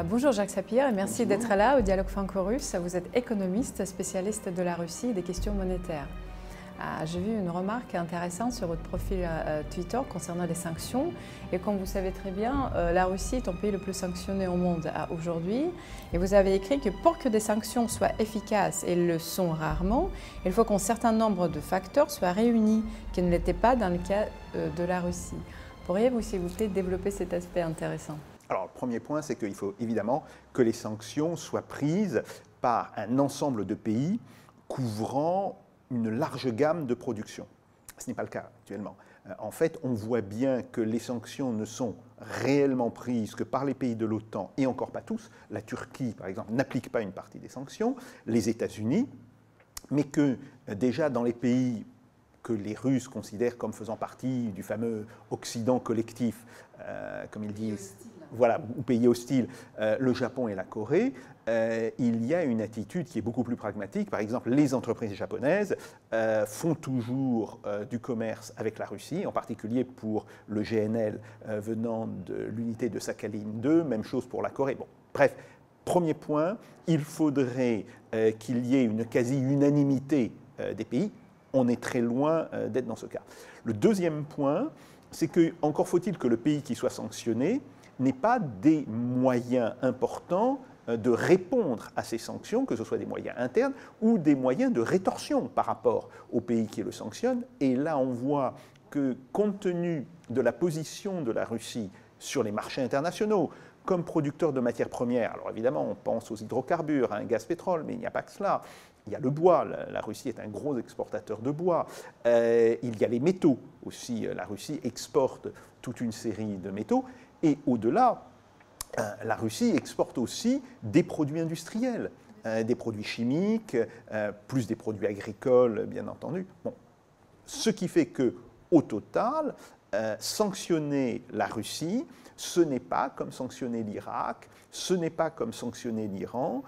Euh, bonjour Jacques Sapir et merci d'être là au Dialogue franco-russe. Vous êtes économiste, spécialiste de la Russie et des questions monétaires. Euh, j'ai vu une remarque intéressante sur votre profil euh, Twitter concernant les sanctions. Et comme vous savez très bien, la Russie est le pays le plus sanctionné au monde aujourd'hui. Et vous avez écrit que pour que des sanctions soient efficaces, et le sont rarement, il faut qu'un certain nombre de facteurs soient réunis, qui ne l'étaient pas dans le cas de la Russie. Pourriez-vous, s'il vous plaît, développer cet aspect intéressant? Alors, le premier point, c'est qu'il faut évidemment que les sanctions soient prises par un ensemble de pays couvrant une large gamme de production. Ce n'est pas le cas actuellement. Euh, en fait, on voit bien que les sanctions ne sont réellement prises que par les pays de l'OTAN, et encore pas tous. La Turquie, par exemple, n'applique pas une partie des sanctions, les États-Unis, mais que euh, déjà dans les pays que les Russes considèrent comme faisant partie du fameux Occident collectif, euh, comme ils disent voilà, ou pays hostiles, euh, le Japon et la Corée, euh, il y a une attitude qui est beaucoup plus pragmatique. Par exemple, les entreprises japonaises euh, font toujours du commerce avec la Russie, en particulier pour le GNL venant de l'unité de Sakhalin 2, même chose pour la Corée. Bon, bref, premier point, il faudrait qu'il y ait une quasi-unanimité des pays. On est très loin d'être dans ce cas. Le deuxième point, c'est que encore faut-il que le pays qui soit sanctionné n'est pas des moyens importants euh, de répondre à ces sanctions, que ce soit des moyens internes ou des moyens de rétorsion par rapport au pays qui le sanctionne. Et là, on voit que compte tenu de la position de la Russie sur les marchés internationaux, comme producteur de matières premières, alors évidemment, on pense aux hydrocarbures, à un gaz pétrole, mais il n'y a pas que cela. Il y a le bois, la, Russie est un gros exportateur de bois. Euh, il y a les métaux aussi, la Russie exporte toute une série de métaux. Et au-delà, euh, la Russie exporte aussi des produits industriels, euh, des produits chimiques, euh, plus des produits agricoles, bien entendu. Ce qui fait que, au total, sanctionner la Russie, ce n'est pas comme sanctionner l'Irak, ce n'est pas comme sanctionner l'Iran.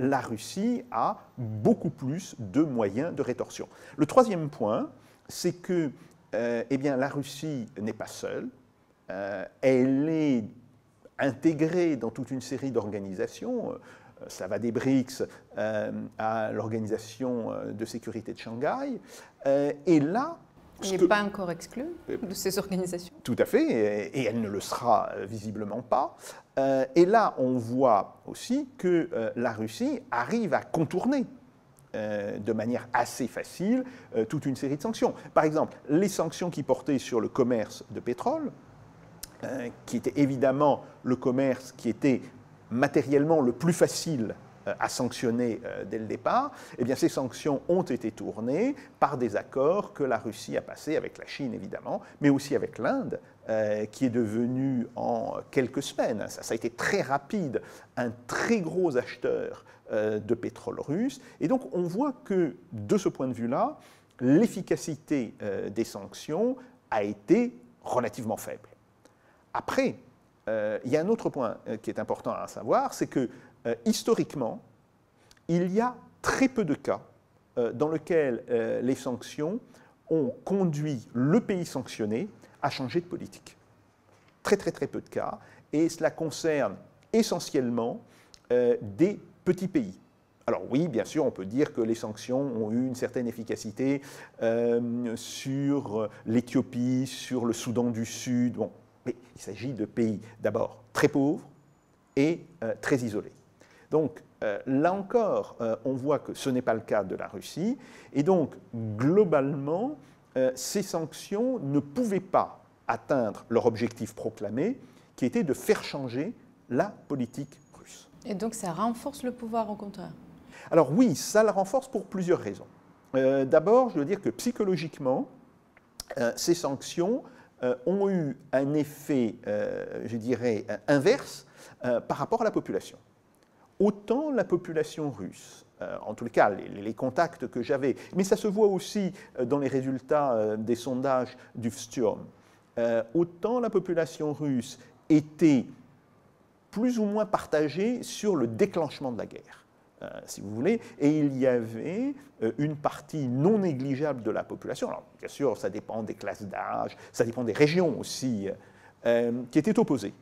la Russie a beaucoup plus de moyens de rétorsion. Le troisième point, c'est que eh la Russie n'est pas seule. Euh, elle est intégrée dans toute une série d'organisations. Euh, ça va des BRICS euh, à l'Organisation de sécurité de Shanghai. et là, elle n'est pas encore exclue de ces organisations. Tout à fait, et elle ne le sera visiblement pas. Et là, on voit aussi que la Russie arrive à contourner de manière assez facile toute une série de sanctions. Par exemple, les sanctions qui portaient sur le commerce de pétrole, Hein, qui était évidemment le commerce qui était matériellement le plus facile euh, à sanctionner euh, dès le départ, eh bien, ces sanctions ont été tournées par des accords que la Russie a passés avec la Chine, évidemment, mais aussi avec l'Inde, euh, qui est devenue en quelques semaines, ça, a été très rapide, un très gros acheteur de pétrole russe. Et donc, on voit que, de ce point de vue-là, l'efficacité des sanctions a été relativement faible. Après, euh, il y a un autre point euh, qui est important à savoir, c'est que euh, historiquement, il y a très peu de cas dans lesquels les sanctions ont conduit le pays sanctionné à changer de politique. Très très très peu de cas, et cela concerne essentiellement des petits pays. Alors oui, bien sûr, on peut dire que les sanctions ont eu une certaine efficacité sur l'Éthiopie, sur le Soudan du Sud. Bon, mais il s'agit de pays d'abord très pauvres et euh, très isolés. Donc euh, là encore, euh, on voit que ce n'est pas le cas de la Russie, et donc globalement, ces sanctions ne pouvaient pas atteindre leur objectif proclamé, qui était de faire changer la politique russe. Et donc ça renforce le pouvoir au contraire? Alors oui, ça la renforce pour plusieurs raisons. D'abord, je veux dire que psychologiquement, ces sanctions ont eu un effet, euh, je dirais, inverse euh, par rapport à la population. Autant la population russe, en tout cas les, contacts que j'avais, mais ça se voit aussi dans les résultats des sondages du FSTURM, autant la population russe était plus ou moins partagée sur le déclenchement de la guerre. Euh, si vous voulez, et il y avait euh, une partie non négligeable de la population, alors bien sûr ça dépend des classes d'âge, ça dépend des régions aussi, euh, qui était opposée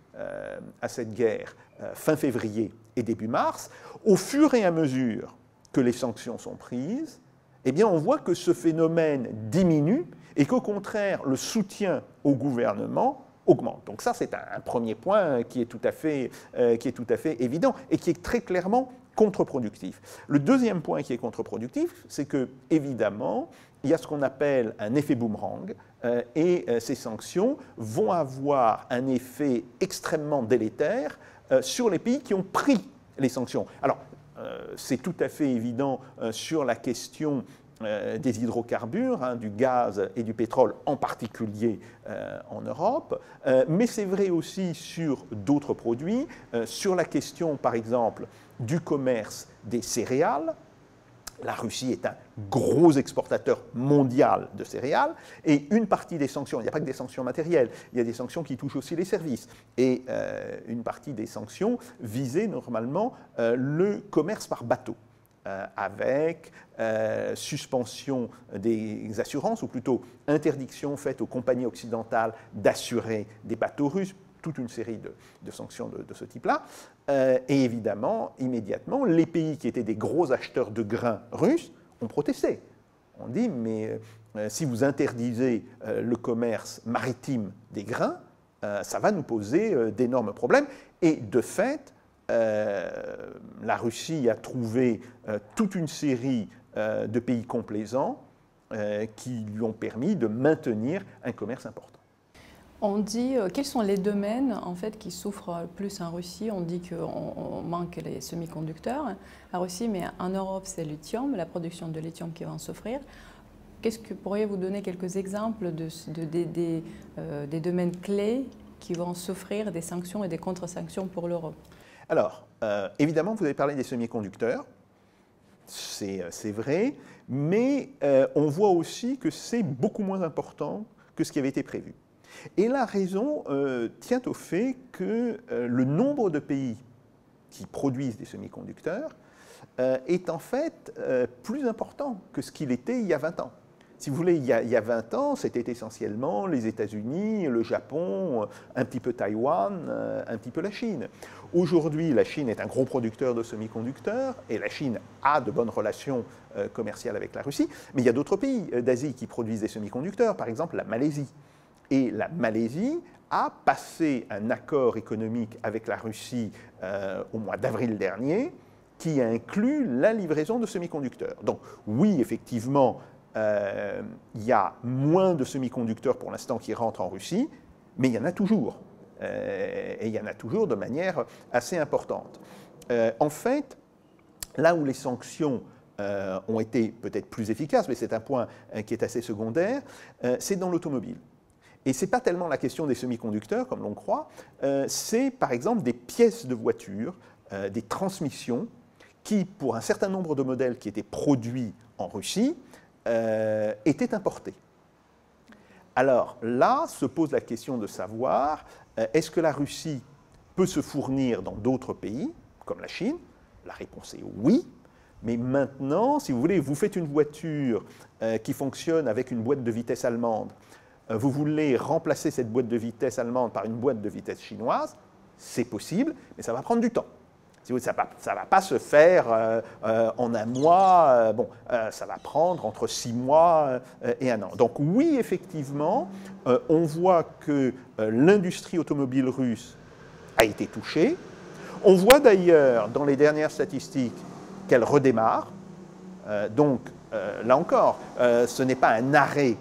à cette guerre fin février et début mars, au fur et à mesure que les sanctions sont prises, eh bien, on voit que ce phénomène diminue et qu'au contraire, le soutien au gouvernement augmente. Donc ça, c'est un, premier point qui est, tout à fait, qui est tout à fait évident et qui est très clairement contre-productif. Le deuxième point qui est contre-productif, c'est que, évidemment, il y a ce qu'on appelle un effet boomerang, euh, et euh, ces sanctions vont avoir un effet extrêmement délétère sur les pays qui ont pris les sanctions. Alors, c'est tout à fait évident sur la question euh, des hydrocarbures, hein, du gaz et du pétrole en particulier euh, en Europe, euh, mais c'est vrai aussi sur d'autres produits, sur la question par exemple du commerce des céréales. La Russie est un gros exportateur mondial de céréales et une partie des sanctions, il n'y a pas que des sanctions matérielles, il y a des sanctions qui touchent aussi les services et une partie des sanctions visait normalement le commerce par bateau. Euh, avec euh, suspension des assurances, ou plutôt interdiction faite aux compagnies occidentales d'assurer des bateaux russes, toute une série de, sanctions de, ce type-là. Euh, et évidemment, immédiatement, les pays qui étaient des gros acheteurs de grains russes ont protesté. On dit, mais si vous interdisez le commerce maritime des grains, ça va nous poser d'énormes problèmes. Et de fait, euh, la Russie a trouvé euh, toute une série euh, de pays complaisants qui lui ont permis de maintenir un commerce important. On dit, quels sont les domaines en fait, qui souffrent plus en Russie? On dit qu'on manque les semi-conducteurs en Russie, mais en Europe, c'est le lithium, la production de lithium qui va en souffrir. Qu'est-ce que pourriez-vous donner quelques exemples de, des domaines clés qui vont souffrir des sanctions et des contre-sanctions pour l'Europe? Alors, euh, évidemment, vous avez parlé des semi-conducteurs, c'est euh, vrai, mais euh, on voit aussi que c'est beaucoup moins important que ce qui avait été prévu. Et la raison tient au fait que le nombre de pays qui produisent des semi-conducteurs est en fait plus important que ce qu'il était il y a 20 ans. Si vous voulez, il y a, 20 ans, c'était essentiellement les États-Unis, le Japon, un petit peu Taïwan, euh, un petit peu la Chine. Aujourd'hui, la Chine est un gros producteur de semi-conducteurs et la Chine a de bonnes relations euh, commerciales avec la Russie, mais il y a d'autres pays euh, d'Asie qui produisent des semi-conducteurs, par exemple la Malaisie. Et la Malaisie a passé un accord économique avec la Russie au mois d'avril dernier qui inclut la livraison de semi-conducteurs. Donc oui, effectivement, euh, il y a moins de semi-conducteurs pour l'instant qui rentrent en Russie, mais il y en a toujours. Euh, et il y en a toujours de manière assez importante. Euh, en fait, là où les sanctions ont été peut-être plus efficaces, mais c'est un point qui est assez secondaire, c'est dans l'automobile. Et ce n'est pas tellement la question des semi-conducteurs, comme l'on croit, c'est par exemple des pièces de voiture, des transmissions, qui, pour un certain nombre de modèles qui étaient produits en Russie, euh, était importé. Alors là se pose la question de savoir euh, est-ce que la Russie peut se fournir dans d'autres pays, comme la Chine? La réponse est oui. Mais maintenant, si vous voulez, vous faites une voiture euh, qui fonctionne avec une boîte de vitesse allemande, vous voulez remplacer cette boîte de vitesse allemande par une boîte de vitesse chinoise, c'est possible, mais ça va prendre du temps. Ça ne va pas se faire euh, euh, en un mois, euh, bon, ça va prendre entre six mois et un an. Donc oui, effectivement, on voit que l'industrie automobile russe a été touchée. On voit d'ailleurs dans les dernières statistiques qu'elle redémarre. donc là encore, ce n'est pas un arrêt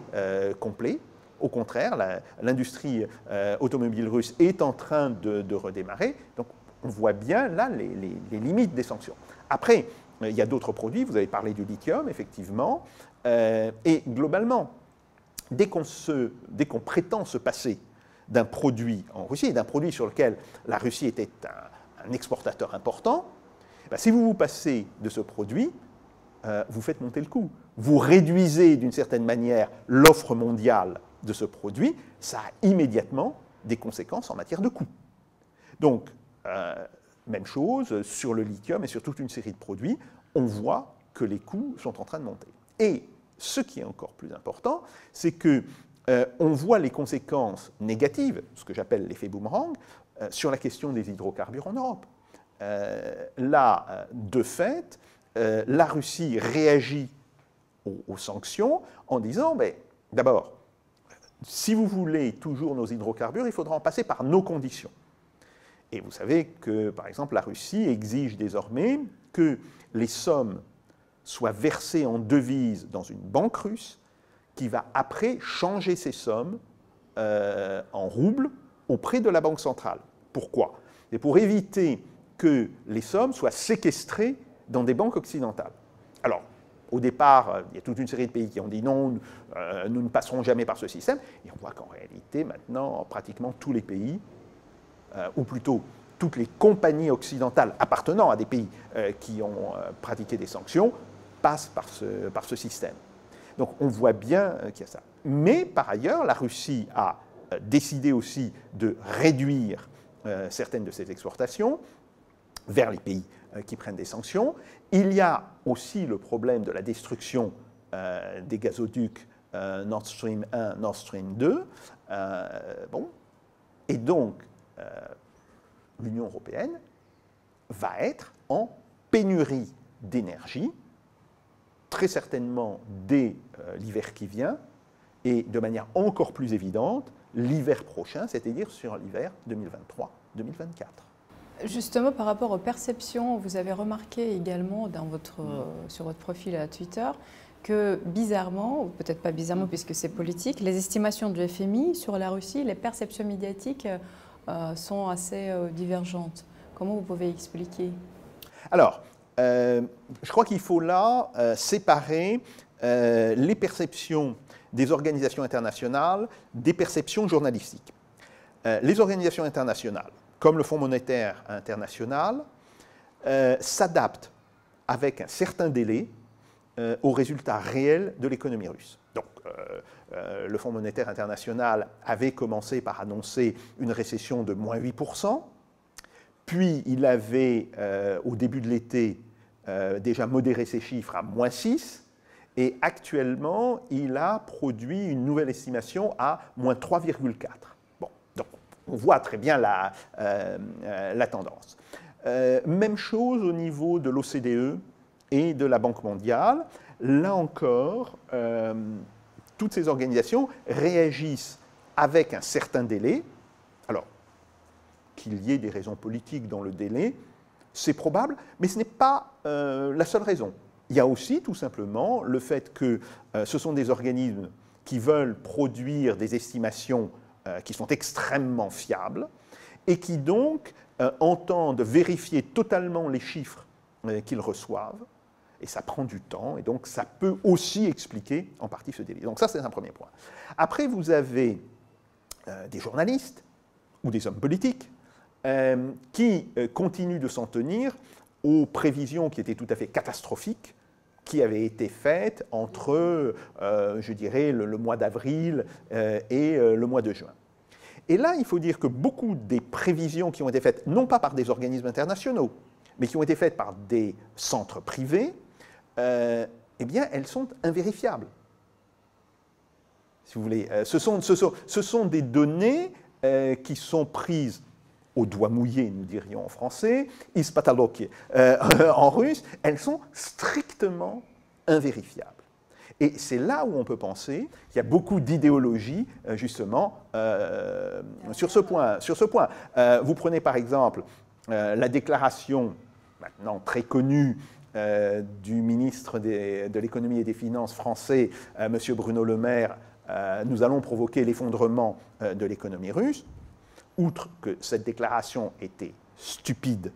complet. Au contraire, l'industrie automobile russe est en train de, redémarrer. On voit bien là les, limites des sanctions. Après, euh, il y a d'autres produits, vous avez parlé du lithium, effectivement, euh, et globalement, dès qu'on prétend se passer d'un produit en Russie, d'un produit sur lequel la Russie était un, exportateur important, ben, si vous vous passez de ce produit, euh, vous faites monter le coût. Vous réduisez d'une certaine manière l'offre mondiale de ce produit, ça a immédiatement des conséquences en matière de coût. Donc, euh, même chose sur le lithium et sur toute une série de produits, on voit que les coûts sont en train de monter. Et ce qui est encore plus important, c'est que euh, on voit les conséquences négatives, ce que j'appelle l'effet boomerang, sur la question des hydrocarbures en Europe. là, de fait, la Russie réagit aux, sanctions en disant, mais d'abord, si vous voulez toujours nos hydrocarbures, il faudra en passer par nos conditions. Et vous savez que, par exemple, la Russie exige désormais que les sommes soient versées en devises dans une banque russe qui va après changer ces sommes euh, en roubles auprès de la Banque centrale. Pourquoi? C'est pour éviter que les sommes soient séquestrées dans des banques occidentales. Alors, au départ, euh, il y a toute une série de pays qui ont dit non, euh, nous ne passerons jamais par ce système. Et on voit qu'en réalité, maintenant, pratiquement tous les pays, ou plutôt toutes les compagnies occidentales appartenant à des pays qui ont pratiqué des sanctions, passent par ce, système. Donc on voit bien qu'il y a ça. Mais par ailleurs, la Russie a décidé aussi de réduire certaines de ses exportations vers les pays qui prennent des sanctions. Il y a aussi le problème de la destruction euh, des gazoducs euh, Nord Stream 1, Nord Stream 2. Euh, bon. Et donc, l'Union européenne va être en pénurie d'énergie, très certainement dès l'hiver qui vient, et de manière encore plus évidente l'hiver prochain, c'est-à-dire sur l'hiver 2023-2024. Justement, par rapport aux perceptions, vous avez remarqué également dans votre, mm. sur votre profil à Twitter que bizarrement, ou peut-être pas bizarrement puisque c'est politique, les estimations du FMI sur la Russie, les perceptions médiatiques euh, sont assez euh, divergentes. Comment vous pouvez expliquer? Alors, euh, je crois qu'il faut là séparer les perceptions des organisations internationales des perceptions journalistiques. les organisations internationales comme le Fonds monétaire international, euh, s'adapte avec un certain délai euh, aux résultats réels de l'économie russe. Donc, euh, le Fonds monétaire international avait commencé par annoncer une récession de moins 8%, puis il avait, au début de l'été, déjà modéré ses chiffres à moins 6%, et actuellement, il a produit une nouvelle estimation à moins 3,4% on voit très bien la, euh, euh, tendance. Euh, même chose au niveau de l'OCDE et de la Banque mondiale. Là encore, toutes ces organisations réagissent avec un certain délai. Alors, qu'il y ait des raisons politiques dans le délai, c'est probable, mais ce n'est pas la seule raison. Il y a aussi tout simplement le fait que ce sont des organismes qui veulent produire des estimations euh, qui sont extrêmement fiables et qui donc euh, entendent vérifier totalement les chiffres euh, qu'ils reçoivent. Et ça prend du temps, et donc ça peut aussi expliquer en partie ce délai. Donc ça, c'est un premier point. Après, vous avez des journalistes ou des hommes politiques qui continuent de s'en tenir aux prévisions qui étaient tout à fait catastrophiques qui avaient été faites entre, euh, je dirais, le, mois d'avril euh, et euh, le mois de juin. Et là, il faut dire que beaucoup des prévisions qui ont été faites, non pas par des organismes internationaux, mais qui ont été faites par des centres privés, eh bien, elles sont invérifiables. Si vous voulez, ce sont, ce, sont, des données qui sont prises au doigt mouillé, nous dirions en français, ispataloki euh, en russe, elles sont strictement invérifiables. Et c'est là où on peut penser qu'il y a beaucoup d'idéologie, euh, justement, euh, sur ce point. Sur ce point. vous prenez par exemple la déclaration, maintenant très connue, du ministre de l'économie et des finances français, M. Bruno Le Maire, nous allons provoquer l'effondrement de l'économie russe. Outre que cette déclaration était stupide,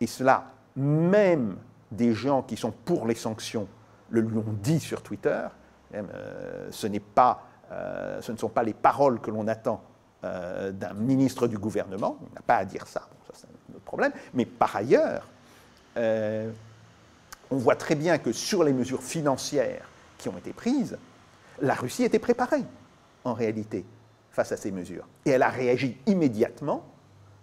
et cela, même des gens qui sont pour les sanctions le lui ont dit sur Twitter, euh, ce, pas, euh, ce ne sont pas les paroles que l'on attend euh, d'un ministre du gouvernement, il n'a pas à dire ça, ça c'est un autre problème, mais par ailleurs, on voit très bien que sur les mesures financières qui ont été prises, la Russie était préparée, en réalité face à ces mesures. Et elle a réagi immédiatement,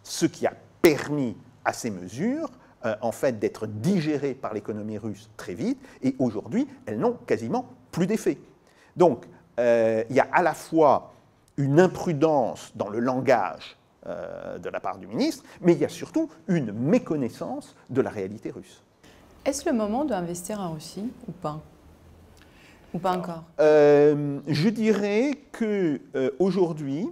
ce qui a permis à ces mesures euh, en fait d'être digérées par l'économie russe très vite, et aujourd'hui, elles n'ont quasiment plus d'effet. Donc, euh, il y a à la fois une imprudence dans le langage de la part du ministre, mais il y a surtout une méconnaissance de la réalité russe. Est-ce le moment d'investir en Russie ou pas Ou pas encore? Je dirais qu'aujourd'hui,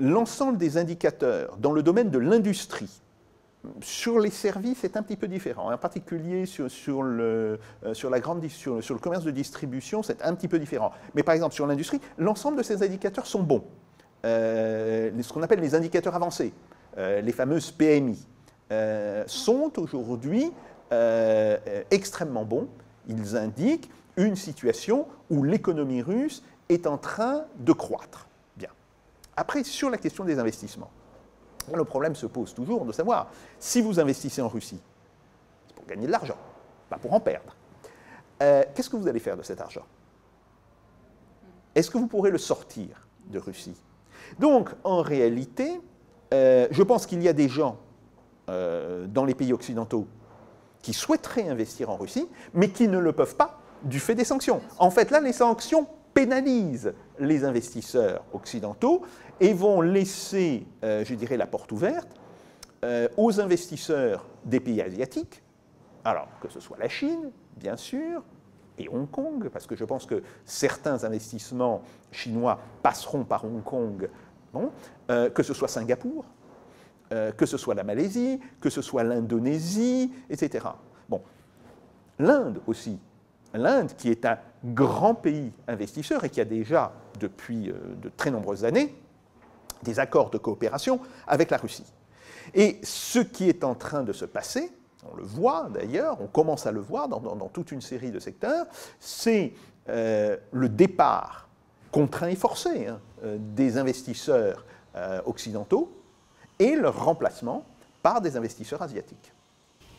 l'ensemble des indicateurs dans le domaine de l'industrie, sur les services, c'est un petit peu différent. En particulier sur, le, euh, sur, la grande, sur, le commerce de distribution, c'est un petit peu différent. Mais par exemple, sur l'industrie, l'ensemble de ces indicateurs sont bons. Euh, ce qu'on appelle les indicateurs avancés, euh, les fameuses PMI, sont aujourd'hui extrêmement bons. Ils indiquent une situation où l'économie russe est en train de croître. Bien. Après, sur la question des investissements. Le problème se pose toujours de savoir, si vous investissez en Russie, c'est pour gagner de l'argent, pas pour en perdre. Euh, qu'est-ce que vous allez faire de cet argent? Est-ce que vous pourrez le sortir de Russie? Donc, en réalité, euh, je pense qu'il y a des gens euh, dans les pays occidentaux qui souhaiteraient investir en Russie, mais qui ne le peuvent pas du fait des sanctions. En fait, là, les sanctions pénalisent les investisseurs occidentaux et vont laisser, euh, je dirais, la porte ouverte euh, aux investisseurs des pays asiatiques, alors que ce soit la Chine, bien sûr, et Hong Kong, parce que je pense que certains investissements chinois passeront par Hong Kong, euh, que ce soit Singapour, que ce soit la Malaisie, que ce soit l'Indonésie, etc. Bon, l'Inde aussi, l'Inde qui est un grand pays investisseur et qui a déjà, depuis de très nombreuses années, des accords de coopération avec la Russie. Et ce qui est en train de se passer, on le voit d'ailleurs, on commence à le voir dans, toute une série de secteurs, c'est euh, le départ contraint et forcé hein, euh, des investisseurs euh, occidentaux et leur remplacement par des investisseurs asiatiques.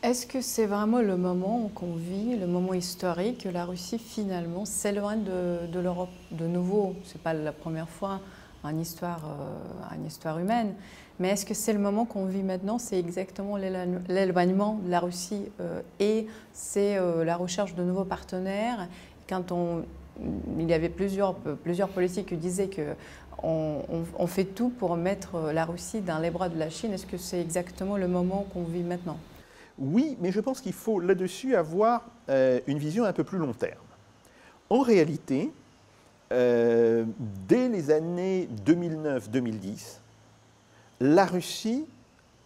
Est-ce que c'est vraiment le moment qu'on vit, le moment historique, que la Russie finalement s'éloigne de, l'Europe de nouveau? Ce n'est pas la première fois en histoire, euh, en histoire humaine. Mais est-ce que c'est le moment qu'on vit maintenant? C'est exactement l'éloignement de la Russie euh, et c'est euh, la recherche de nouveaux partenaires. Quand on, il y avait plusieurs, plusieurs politiques qui disaient que on, fait tout pour mettre la Russie dans les bras de la Chine. Est-ce que c'est exactement le moment qu'on vit maintenant? Oui, mais je pense qu'il faut là-dessus avoir une vision un peu plus long terme. En réalité, euh, dès les années 2009-2010, la Russie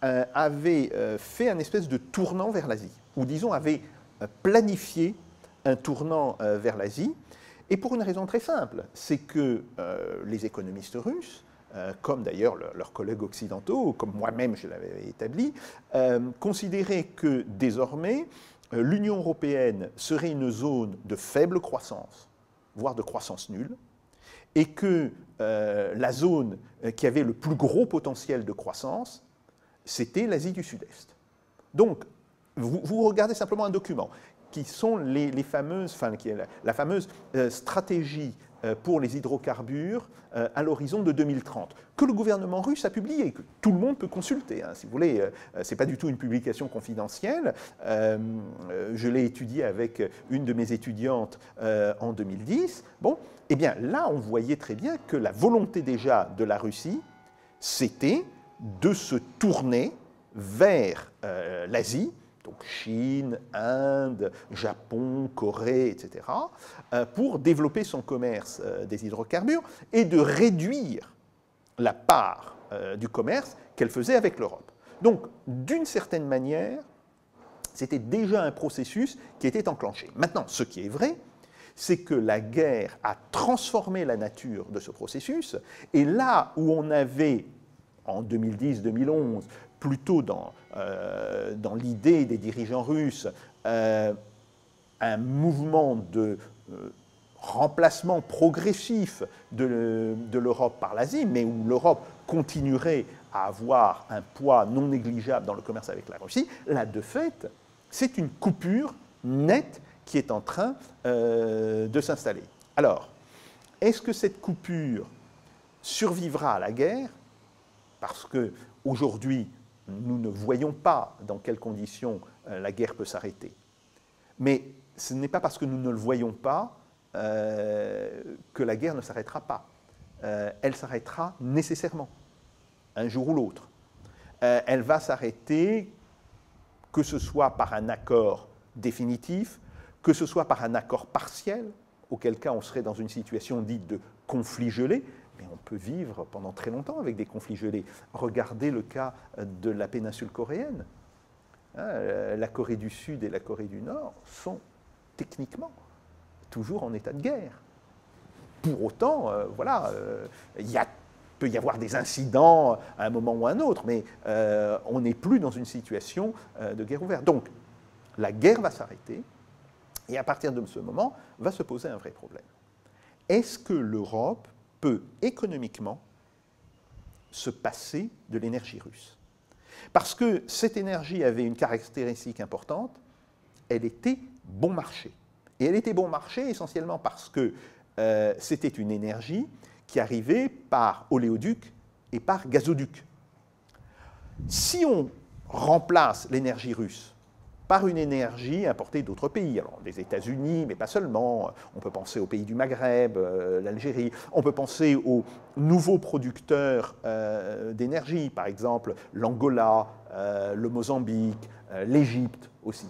euh, avait euh, fait un espèce de tournant vers l'Asie, ou disons avait planifié un tournant vers l'Asie, et pour une raison très simple, c'est que les économistes russes, comme d'ailleurs leurs collègues occidentaux, comme moi-même je l'avais établi, considéraient que désormais l'Union européenne serait une zone de faible croissance voire de croissance nulle, et que euh, la zone euh, qui avait le plus gros potentiel de croissance, c'était l'Asie du Sud-Est. Donc, vous, regardez simplement un document qui sont les, fameuses, la, fameuse euh, stratégie euh, pour les hydrocarbures euh, à l'horizon de 2030, que le gouvernement russe a publié, que tout le monde peut consulter. Hein, si vous voulez, ce n'est pas du tout une publication confidentielle. je l'ai étudié avec une de mes étudiantes en 2010. Bon, eh bien là, on voyait très bien que la volonté déjà de la Russie, c'était de se tourner vers l'Asie donc Chine, Inde, Japon, Corée, etc., euh, pour développer son commerce euh, des hydrocarbures et de réduire la part euh, du commerce qu'elle faisait avec l'Europe. Donc, d'une certaine manière, c'était déjà un processus qui était enclenché. Maintenant, ce qui est vrai, c'est que la guerre a transformé la nature de ce processus, et là où on avait, en 2010-2011, plutôt dans, euh, dans l'idée des dirigeants russes euh, un mouvement de euh, remplacement progressif de, de l'Europe par l'Asie, mais où l'Europe continuerait à avoir un poids non négligeable dans le commerce avec la Russie, là, de fait, c'est une coupure nette qui est en train de s'installer. Alors, est-ce que cette coupure survivra à la guerre? Parce que aujourd'hui, nous ne voyons pas dans quelles conditions euh, la guerre peut s'arrêter. Mais ce n'est pas parce que nous ne le voyons pas euh, que la guerre ne s'arrêtera pas. Euh, elle s'arrêtera nécessairement. un jour ou l'autre. Elle va s'arrêter, que ce soit par un accord définitif, que ce soit par un accord partiel, auquel cas on serait dans une situation dite de conflit gelé, mais on peut vivre pendant très longtemps avec des conflits gelés. Regardez le cas de la péninsule coréenne. Hein, euh, la Corée du Sud et la Corée du Nord sont techniquement toujours en état de guerre. Pour autant, euh, voilà, il y a peut y avoir des incidents à un moment ou à un autre, mais euh, on n'est plus dans une situation euh, de guerre ouverte. Donc, la guerre va s'arrêter, et à partir de ce moment, va se poser un vrai problème. Est-ce que l'Europe peut économiquement se passer de l'énergie russe Parce que cette énergie avait une caractéristique importante, elle était bon marché. Et elle était bon marché essentiellement parce que euh, c'était une énergie qui arrivait par oléoduc et par gazoduc. Si on remplace l'énergie russe par une énergie importée d'autres pays, alors des États-Unis, mais pas seulement, on peut penser aux pays du Maghreb, euh, l'Algérie, on peut penser aux nouveaux producteurs euh, d'énergie, par exemple l'Angola, euh, le Mozambique, l'Égypte aussi.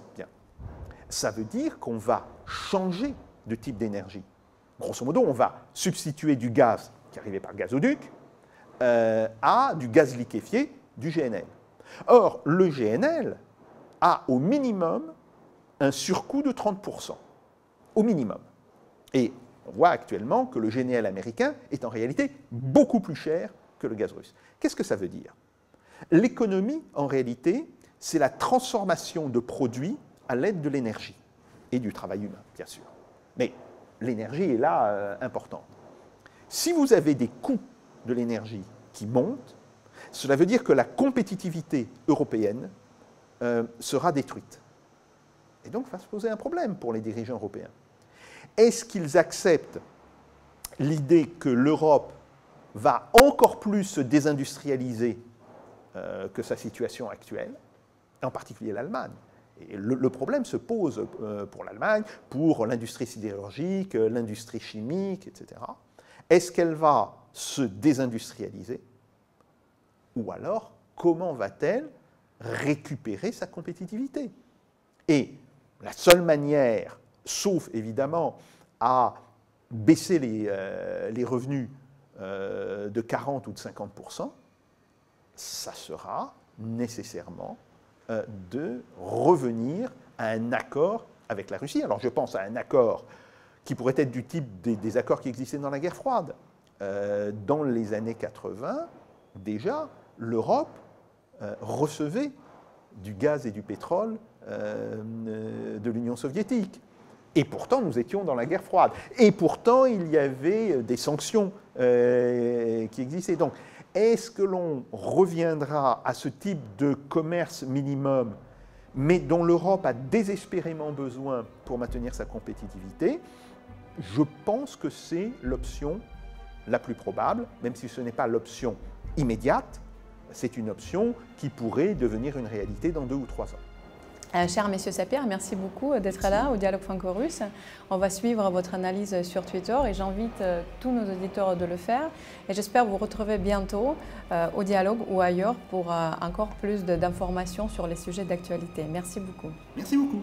Ça veut dire qu'on va changer de type d'énergie. Grosso modo, on va substituer du gaz qui arrivait par gazoduc à du gaz liquéfié, du GNL. Or, le GNL a au minimum un surcoût de 30%. Au minimum. Et on voit actuellement que le GNL américain est en réalité beaucoup plus cher que le gaz russe. Qu'est-ce que ça veut dire? L'économie, en réalité, c'est la transformation de produits à l'aide de l'énergie et du travail humain, bien sûr. Mais l'énergie est là euh, importante. Si vous avez des coûts de l'énergie qui montent, cela veut dire que la compétitivité européenne euh, sera détruite. Et donc va se poser un problème pour les dirigeants européens. Est-ce qu'ils acceptent l'idée que l'Europe va encore plus se désindustrialiser euh, que sa situation actuelle, en particulier l'Allemagne? Le, problème se pose pour l'Allemagne, pour l'industrie sidérurgique, l'industrie chimique, etc. Est-ce qu'elle va se désindustrialiser? Ou alors, comment va-t-elle récupérer sa compétitivité Et la seule manière, sauf évidemment à baisser les, euh, revenus euh, de 40 ou de 50% ça sera nécessairement euh, de revenir à un accord avec la Russie. Alors je pense à un accord qui pourrait être du type des, accords qui existaient dans la guerre froide. Dans les années 80, déjà, l'Europe recevait du gaz et du pétrole euh, de l'Union soviétique. Et pourtant, nous étions dans la guerre froide. Et pourtant, il y avait des sanctions qui existaient. Donc, est-ce que l'on reviendra à ce type de commerce minimum, mais dont l'Europe a désespérément besoin pour maintenir sa compétitivité? Je pense que c'est l'option la plus probable, même si ce n'est pas l'option immédiate, c'est une option qui pourrait devenir une réalité dans deux ou trois ans. Euh, cher Monsieur Sapir, merci beaucoup d'être là au Dialogue franco-russe. On va suivre votre analyse sur Twitter et j'invite euh, tous nos auditeurs de le faire. Et j'espère vous retrouver bientôt euh, au Dialogue ou ailleurs pour encore plus d'informations sur les sujets d'actualité. Merci beaucoup. Merci beaucoup.